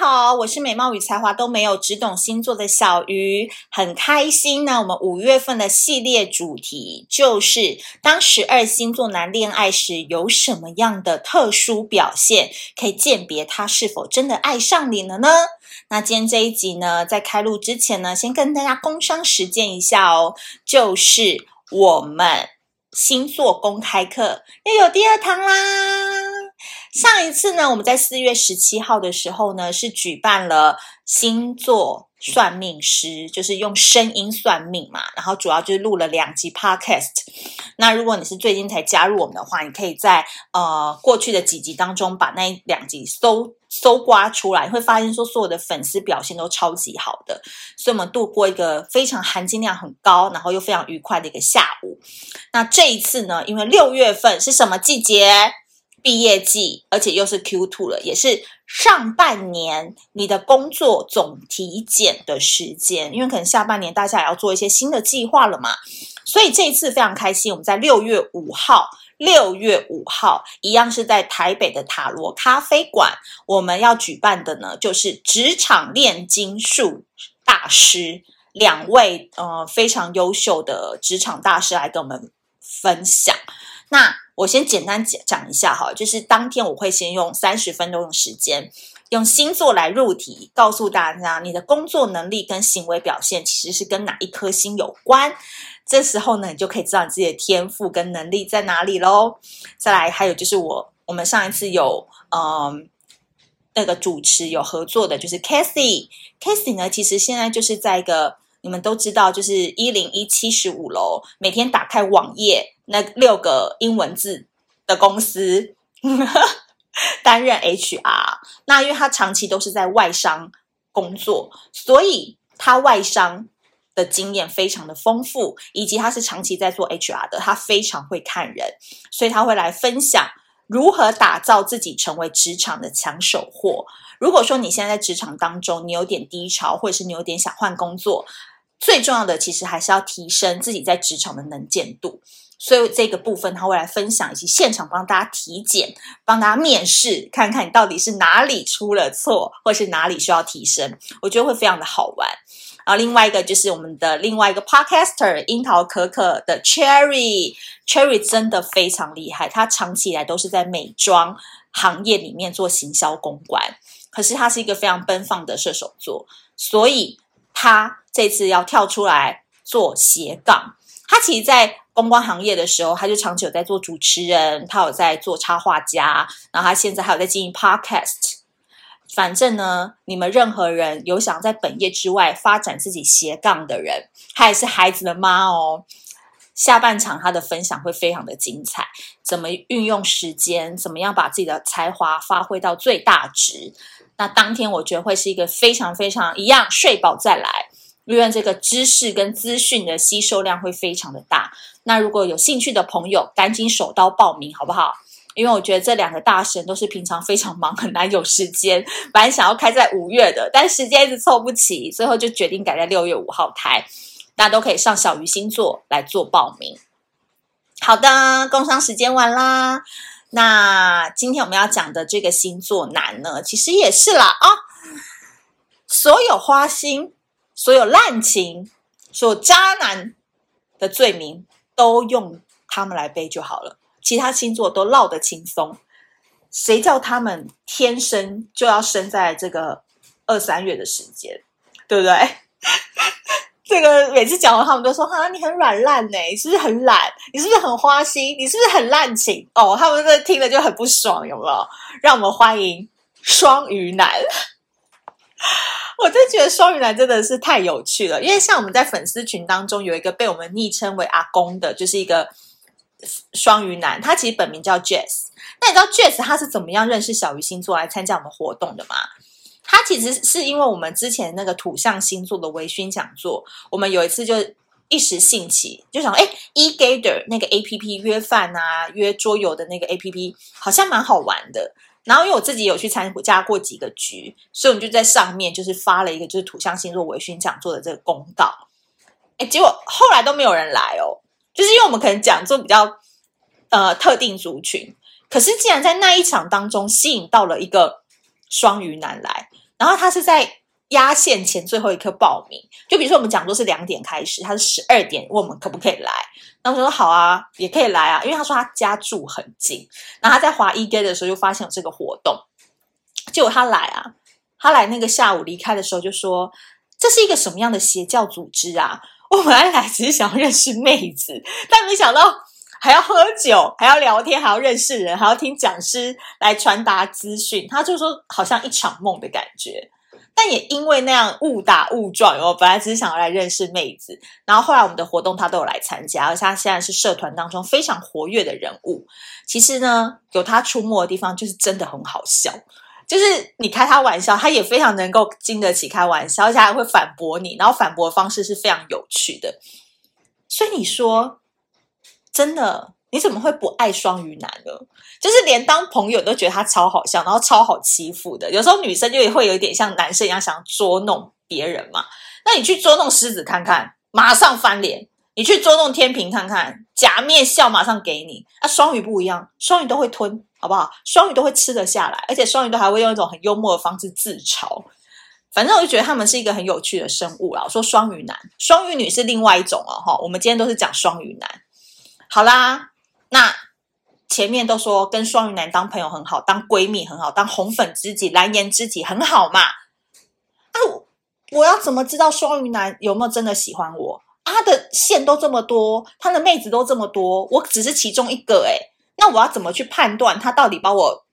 好，我是美貌与才华都没有，只懂星座的小鱼，很开心呢。我们五月份的系列主题就是当十二星座男恋爱时有什么样的特殊表现，可以鉴别他是否真的爱上你了呢？那今天这一集呢，在开录之前呢，先跟大家工商实践一下哦，就是我们星座公开课又有第二堂啦。上一次呢，我们在四月十七号的时候呢，是举办了星座算命师，就是用声音算命嘛，然后主要就是录了两集 podcast。那如果你是最近才加入我们的话，你可以在呃过去的几集当中把那两集搜搜刮出来，你会发现说所有的粉丝表现都超级好的，所以我们度过一个非常含金量很高，然后又非常愉快的一个下午。那这一次呢，因为六月份是什么季节？毕业季，而且又是 Q two 了，也是上半年你的工作总体检的时间，因为可能下半年大家也要做一些新的计划了嘛，所以这一次非常开心，我们在六月五号，六月五号一样是在台北的塔罗咖啡馆，我们要举办的呢，就是职场炼金术大师两位呃非常优秀的职场大师来跟我们分享，那。我先简单讲讲一下哈，就是当天我会先用三十分钟的时间，用星座来入题，告诉大家你的工作能力跟行为表现其实是跟哪一颗星有关。这时候呢，你就可以知道你自己的天赋跟能力在哪里喽。再来，还有就是我我们上一次有嗯那个主持有合作的，就是 Cathy，Cathy 呢，其实现在就是在一个你们都知道，就是一零一七十五楼，每天打开网页。那六个英文字的公司 担任 HR，那因为他长期都是在外商工作，所以他外商的经验非常的丰富，以及他是长期在做 HR 的，他非常会看人，所以他会来分享如何打造自己成为职场的抢手货。如果说你现在在职场当中，你有点低潮，或者是你有点想换工作，最重要的其实还是要提升自己在职场的能见度。所以这个部分他会来分享，以及现场帮大家体检、帮大家面试，看看你到底是哪里出了错，或是哪里需要提升。我觉得会非常的好玩。然后另外一个就是我们的另外一个 podcaster 樱桃可可的 Cherry，Cherry 真的非常厉害，他长期以来都是在美妆行业里面做行销公关，可是他是一个非常奔放的射手座，所以他这次要跳出来做斜杠。他其实，在公关行业的时候，他就长久在做主持人，他有在做插画家，然后他现在还有在经营 podcast。反正呢，你们任何人有想在本业之外发展自己斜杠的人，他也是孩子的妈哦。下半场他的分享会非常的精彩，怎么运用时间，怎么样把自己的才华发挥到最大值。那当天我觉得会是一个非常非常一样，睡饱再来。因为这个知识跟资讯的吸收量会非常的大，那如果有兴趣的朋友，赶紧手刀报名好不好？因为我觉得这两个大神都是平常非常忙，很难有时间。本来想要开在五月的，但时间一直凑不齐，最后就决定改在六月五号开。大家都可以上小鱼星座来做报名。好的，工商时间完啦。那今天我们要讲的这个星座男呢，其实也是啦啊，所有花心。所有滥情、所有渣男的罪名都用他们来背就好了，其他星座都落得轻松。谁叫他们天生就要生在这个二三月的时间，对不对？这个每次讲完，他们都说：“哈，你很软烂呢，你是不是很懒？你是不是很花心？你是不是很滥情？”哦，他们这听了就很不爽，有没有？让我们欢迎双鱼男。我真觉得双鱼男真的是太有趣了，因为像我们在粉丝群当中有一个被我们昵称为阿公的，就是一个双鱼男，他其实本名叫 Jess。那你知道 Jess 他是怎么样认识小鱼星座来参加我们活动的吗？他其实是因为我们之前那个土象星座的微醺讲座，我们有一次就一时兴起，就想哎，eGather 那个 APP 约饭啊、约桌游的那个 APP 好像蛮好玩的。然后因为我自己有去参加过几个局，所以我们就在上面就是发了一个就是土象星座微醺讲座的这个公告，哎，结果后来都没有人来哦，就是因为我们可能讲座比较呃特定族群，可是竟然在那一场当中吸引到了一个双鱼男来，然后他是在压线前最后一刻报名。就比如说我们讲座是两点开始，他是十二点问我们可不可以来。然后我说好啊，也可以来啊，因为他说他家住很近。然后他在滑 eGate 的时候就发现有这个活动，结果他来啊，他来那个下午离开的时候就说，这是一个什么样的邪教组织啊？我本来来只是想要认识妹子，但没想到还要喝酒，还要聊天，还要认识人，还要听讲师来传达资讯。他就说好像一场梦的感觉。但也因为那样误打误撞，我本来只是想要来认识妹子，然后后来我们的活动他都有来参加，而且他现在是社团当中非常活跃的人物。其实呢，有他出没的地方就是真的很好笑，就是你开他玩笑，他也非常能够经得起开玩笑，而且还会反驳你，然后反驳的方式是非常有趣的。所以你说，真的。你怎么会不爱双鱼男呢？就是连当朋友都觉得他超好笑，然后超好欺负的。有时候女生就也会有一点像男生一样想捉弄别人嘛。那你去捉弄狮子看看，马上翻脸；你去捉弄天秤看看，假面笑马上给你。啊，双鱼不一样，双鱼都会吞，好不好？双鱼都会吃得下来，而且双鱼都还会用一种很幽默的方式自嘲。反正我就觉得他们是一个很有趣的生物啦。我说双鱼男、双鱼女是另外一种哦。哈，我们今天都是讲双鱼男。好啦。那前面都说跟双鱼男当朋友很好，当闺蜜很好，当红粉知己、蓝颜知己很好嘛？啊，我要怎么知道双鱼男有没有真的喜欢我？他的线都这么多，他的妹子都这么多，我只是其中一个诶，那我要怎么去判断他到底把我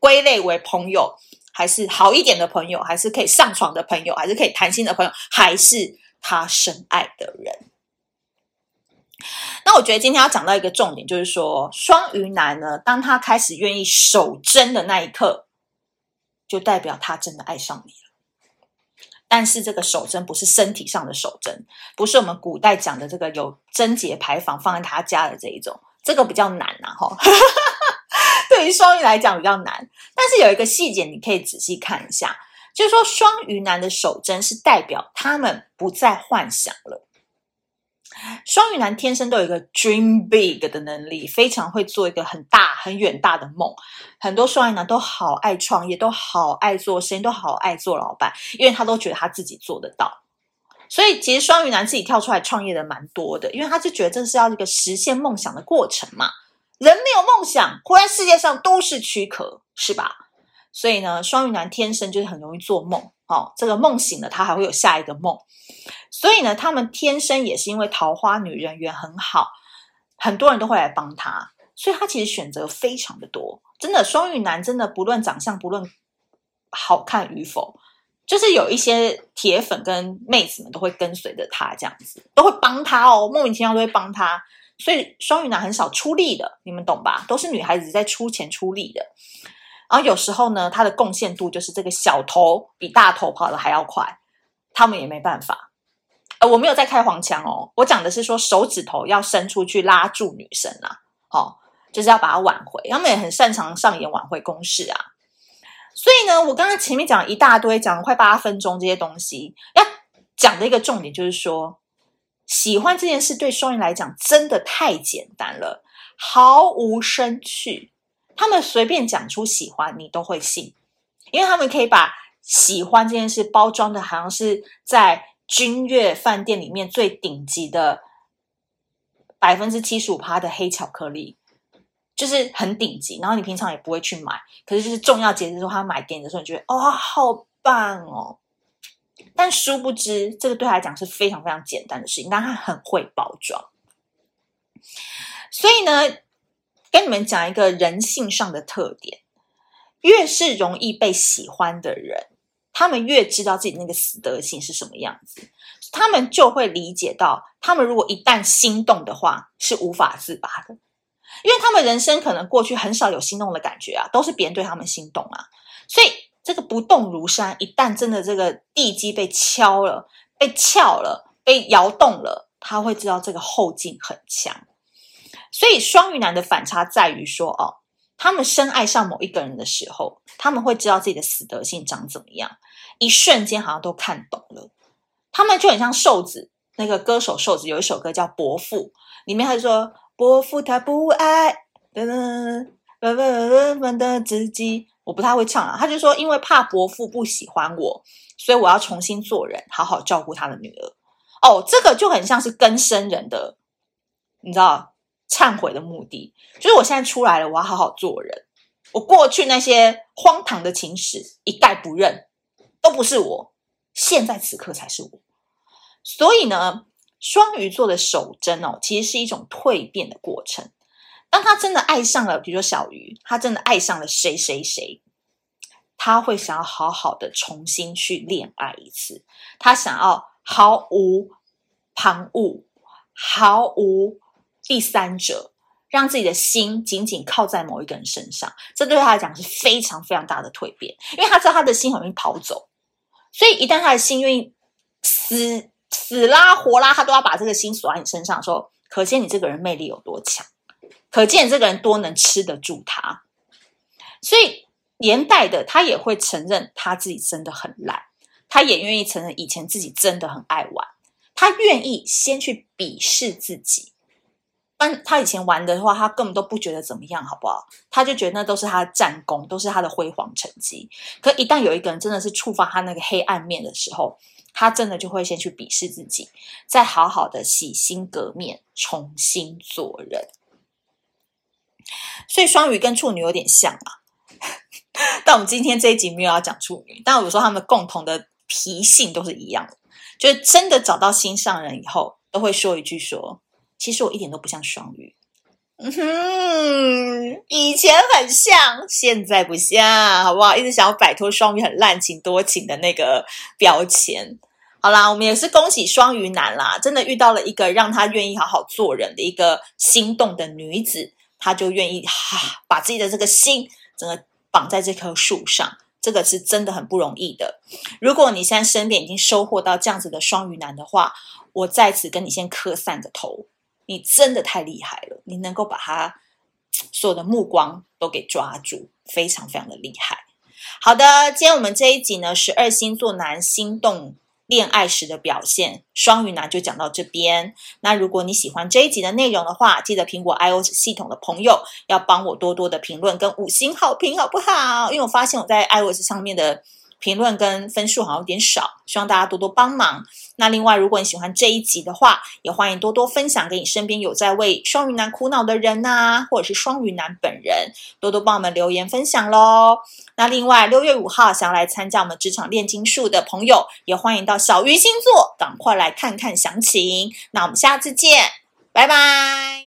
归类为朋友，还是好一点的朋友，还是可以上床的朋友，还是可以谈心的朋友，还是他深爱的人？那我觉得今天要讲到一个重点，就是说双鱼男呢，当他开始愿意守贞的那一刻，就代表他真的爱上你了。但是这个守贞不是身体上的守贞，不是我们古代讲的这个有贞节牌坊放在他家的这一种，这个比较难呐、啊，哈。对于双鱼来讲比较难，但是有一个细节你可以仔细看一下，就是说双鱼男的守贞是代表他们不再幻想了。双鱼男天生都有一个 dream big 的能力，非常会做一个很大、很远大的梦。很多双鱼男都好爱创业，都好爱做生意，都好爱做老板，因为他都觉得他自己做得到。所以，其实双鱼男自己跳出来创业的蛮多的，因为他就觉得这是要一个实现梦想的过程嘛。人没有梦想，活在世界上都是躯壳，是吧？所以呢，双鱼男天生就是很容易做梦。哦，这个梦醒了，他还会有下一个梦。所以呢，他们天生也是因为桃花女人缘很好，很多人都会来帮他，所以他其实选择非常的多。真的，双鱼男真的不论长相，不论好看与否，就是有一些铁粉跟妹子们都会跟随着他，这样子都会帮他哦，莫名其妙都会帮他。所以双鱼男很少出力的，你们懂吧？都是女孩子在出钱出力的。然后有时候呢，他的贡献度就是这个小头比大头跑得还要快，他们也没办法。呃，我没有在开黄腔哦，我讲的是说手指头要伸出去拉住女生啊，哦，就是要把它挽回。他们也很擅长上演挽回攻势啊。所以呢，我刚刚前面讲一大堆，讲了快八分钟这些东西，要讲的一个重点就是说，喜欢这件事对双鱼来讲真的太简单了，毫无生趣。他们随便讲出喜欢，你都会信，因为他们可以把喜欢这件事包装的好像是在君悦饭店里面最顶级的百分之七十五趴的黑巧克力，就是很顶级。然后你平常也不会去买，可是就是重要节日的时候他买给你的时候，你觉得哦，好棒哦。但殊不知，这个对他来讲是非常非常简单的事情，但他很会包装。所以呢。跟你们讲一个人性上的特点，越是容易被喜欢的人，他们越知道自己那个死德性是什么样子，他们就会理解到，他们如果一旦心动的话，是无法自拔的，因为他们人生可能过去很少有心动的感觉啊，都是别人对他们心动啊，所以这个不动如山，一旦真的这个地基被敲了、被撬了、被摇动了，他会知道这个后劲很强。所以双鱼男的反差在于说，哦，他们深爱上某一个人的时候，他们会知道自己的死德性长怎么样，一瞬间好像都看懂了。他们就很像瘦子，那个歌手瘦子有一首歌叫《伯父》，里面他就说：“伯父他不爱，噔噔噔噔噔的自己，我不太会唱啊。他就说，因为怕伯父不喜欢我，所以我要重新做人，好好照顾他的女儿。哦，这个就很像是根生人的，你知道，忏悔的目的，就是我现在出来了，我要好好做人。我过去那些荒唐的情史一概不认，都不是我，现在此刻才是我。所以呢，双鱼座的守贞哦，其实是一种蜕变的过程。当他真的爱上了，比如说小鱼，他真的爱上了谁谁谁，他会想要好好的重新去恋爱一次，他想要毫无旁骛，毫无第三者。让自己的心紧紧靠在某一个人身上，这对他来讲是非常非常大的蜕变，因为他知道他的心很容易跑走，所以一旦他的心愿意死死拉活拉，他都要把这个心锁在你身上的时候，可见你这个人魅力有多强，可见你这个人多能吃得住他，所以连带的他也会承认他自己真的很烂，他也愿意承认以前自己真的很爱玩，他愿意先去鄙视自己。但他以前玩的话，他根本都不觉得怎么样，好不好？他就觉得那都是他的战功，都是他的辉煌成绩。可一旦有一个人真的是触发他那个黑暗面的时候，他真的就会先去鄙视自己，再好好的洗心革面，重新做人。所以双鱼跟处女有点像啊，但我们今天这一集没有要讲处女，但我说他们共同的脾性都是一样的，就是真的找到心上人以后，都会说一句说。其实我一点都不像双鱼，嗯，以前很像，现在不像，好不好？一直想要摆脱双鱼很滥情多情的那个标签。好啦，我们也是恭喜双鱼男啦，真的遇到了一个让他愿意好好做人的一个心动的女子，他就愿意哈把自己的这个心整个绑在这棵树上，这个是真的很不容易的。如果你现在身边已经收获到这样子的双鱼男的话，我在此跟你先磕三个头。你真的太厉害了，你能够把他所有的目光都给抓住，非常非常的厉害。好的，今天我们这一集呢，十二星座男心动恋爱时的表现，双鱼男就讲到这边。那如果你喜欢这一集的内容的话，记得苹果 iOS 系统的朋友要帮我多多的评论跟五星好评，好不好？因为我发现我在 iOS 上面的。评论跟分数好像有点少，希望大家多多帮忙。那另外，如果你喜欢这一集的话，也欢迎多多分享给你身边有在为双鱼男苦恼的人呐、或者是双鱼男本人，多多帮我们留言分享喽。那另外，六月五号想要来参加我们职场炼金术的朋友，也欢迎到小鱼星座，赶快来看看详情。那我们下次见，拜拜。